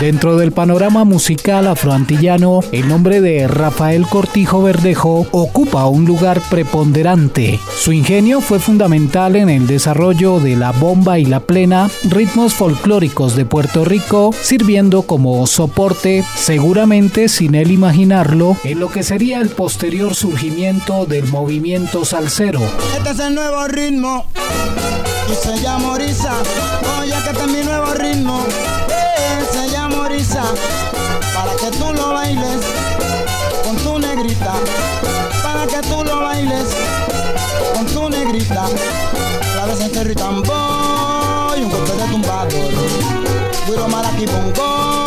Dentro del panorama musical afroantillano, el nombre de Rafael Cortijo Verdejo ocupa un lugar preponderante. Su ingenio fue fundamental en el desarrollo de la bomba y la plena, ritmos folclóricos de Puerto Rico, sirviendo como soporte, seguramente sin él imaginarlo, en lo que sería el posterior surgimiento del movimiento salsero. Este es el nuevo ritmo y se llama Orisa. Oye, que este es mi nuevo ritmo. Se llama Orisa. Para que tú lo bailes con tu negrita. Para que tú lo bailes con tu negrita. Claves en terry y un golpe de tumbador. Guiro maraqui bongo,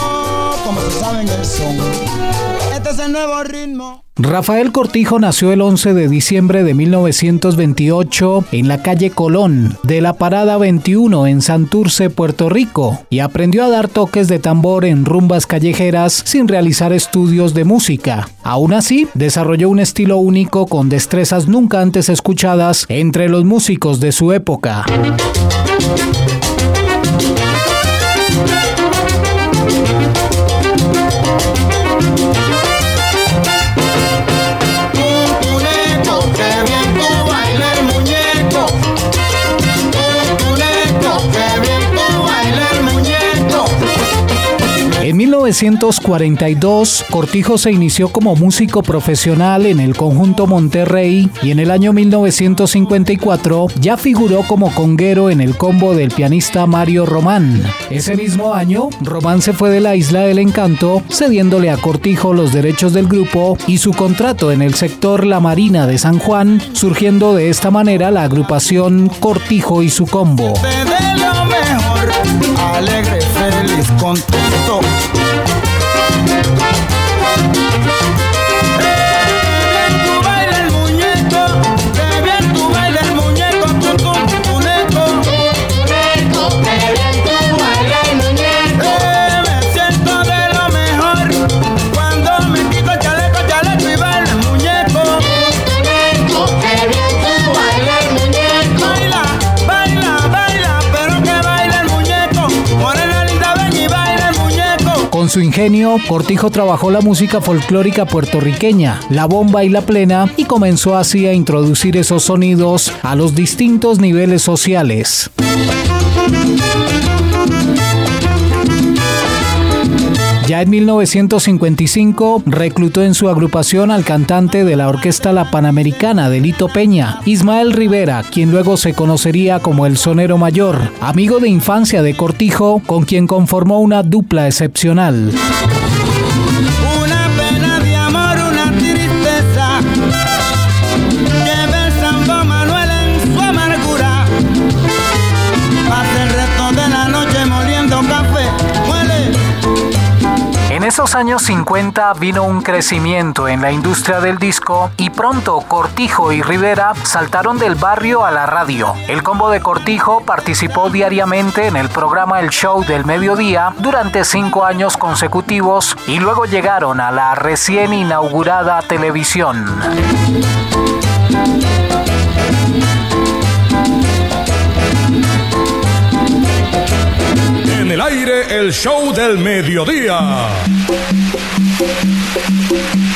Rafael Cortijo nació el 11 de diciembre de 1928 en la calle Colón de la Parada 21 en Santurce, Puerto Rico, y aprendió a dar toques de tambor en rumbas callejeras sin realizar estudios de música. Aún así, desarrolló un estilo único con destrezas nunca antes escuchadas entre los músicos de su época. 1942, Cortijo se inició como músico profesional en el conjunto Monterrey y en el año 1954 ya figuró como conguero en el combo del pianista Mario Román. Ese mismo año, Román se fue de la Isla del Encanto, cediéndole a Cortijo los derechos del grupo y su contrato en el sector La Marina de San Juan, surgiendo de esta manera la agrupación Cortijo y su combo. Alegre, feliz, contento. Su ingenio, Cortijo trabajó la música folclórica puertorriqueña, la bomba y la plena, y comenzó así a introducir esos sonidos a los distintos niveles sociales. Ya en 1955 reclutó en su agrupación al cantante de la orquesta La Panamericana de Lito Peña, Ismael Rivera, quien luego se conocería como el Sonero Mayor, amigo de infancia de Cortijo, con quien conformó una dupla excepcional. Esos años 50 vino un crecimiento en la industria del disco y pronto Cortijo y Rivera saltaron del barrio a la radio. El combo de Cortijo participó diariamente en el programa El Show del Mediodía durante cinco años consecutivos y luego llegaron a la recién inaugurada televisión. En el aire, el show del mediodía.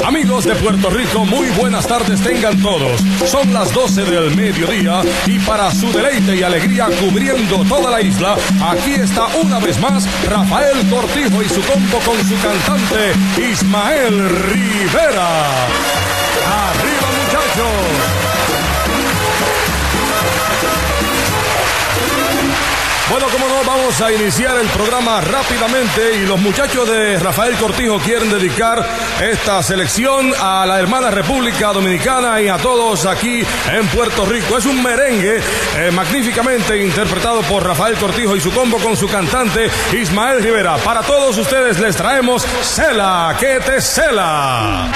Amigos de Puerto Rico, muy buenas tardes tengan todos. Son las 12 del mediodía y para su deleite y alegría cubriendo toda la isla, aquí está una vez más Rafael Cortijo y su combo con su cantante Ismael Rivera. Arriba muchachos. Bueno, como no, vamos a iniciar el programa rápidamente y los muchachos de Rafael Cortijo quieren dedicar esta selección a la hermana República Dominicana y a todos aquí en Puerto Rico. Es un merengue eh, magníficamente interpretado por Rafael Cortijo y su combo con su cantante Ismael Rivera. Para todos ustedes les traemos Cela, que te cela.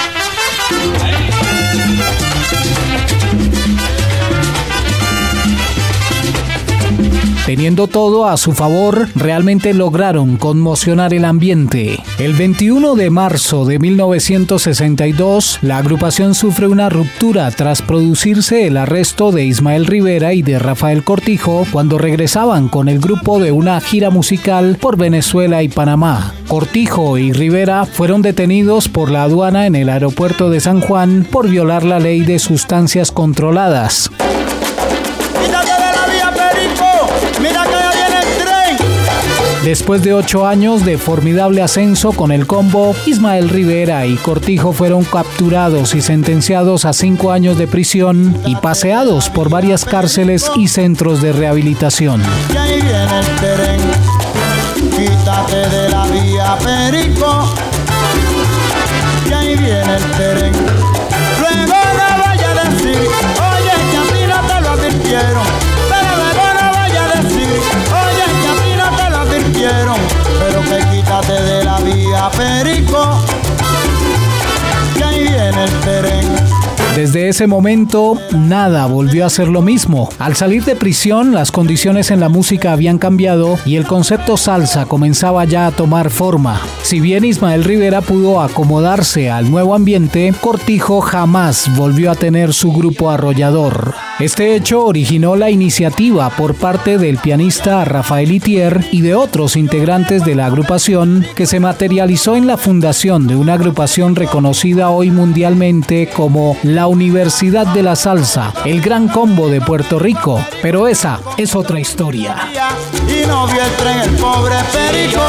Teniendo todo a su favor, realmente lograron conmocionar el ambiente. El 21 de marzo de 1962, la agrupación sufre una ruptura tras producirse el arresto de Ismael Rivera y de Rafael Cortijo cuando regresaban con el grupo de una gira musical por Venezuela y Panamá. Cortijo y Rivera fueron detenidos por la aduana en el aeropuerto de San Juan por violar la ley de sustancias controladas. Después de ocho años de formidable ascenso con el combo, Ismael Rivera y Cortijo fueron capturados y sentenciados a cinco años de prisión y paseados por varias cárceles y centros de rehabilitación. Quítate de la vía Perico. en el terreno desde ese momento, nada volvió a ser lo mismo. Al salir de prisión, las condiciones en la música habían cambiado y el concepto salsa comenzaba ya a tomar forma. Si bien Ismael Rivera pudo acomodarse al nuevo ambiente, Cortijo jamás volvió a tener su grupo arrollador. Este hecho originó la iniciativa por parte del pianista Rafael Itier y de otros integrantes de la agrupación que se materializó en la fundación de una agrupación reconocida hoy mundialmente como la Universidad de la Salsa, el Gran Combo de Puerto Rico. Pero esa es otra historia. y no vio el tren el pobre perico.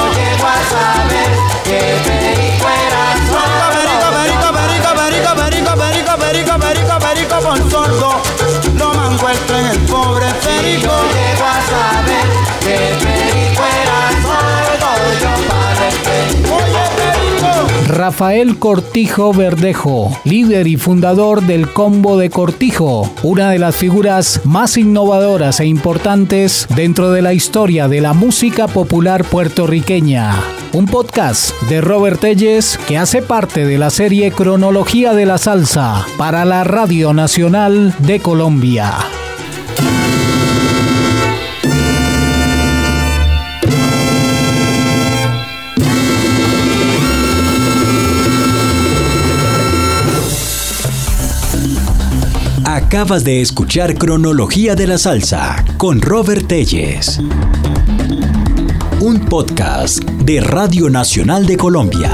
Rafael Cortijo Verdejo, líder y fundador del Combo de Cortijo, una de las figuras más innovadoras e importantes dentro de la historia de la música popular puertorriqueña. Un podcast de Robert Telles que hace parte de la serie Cronología de la Salsa para la Radio Nacional de Colombia. Acabas de escuchar Cronología de la Salsa con Robert Telles. Un podcast de Radio Nacional de Colombia.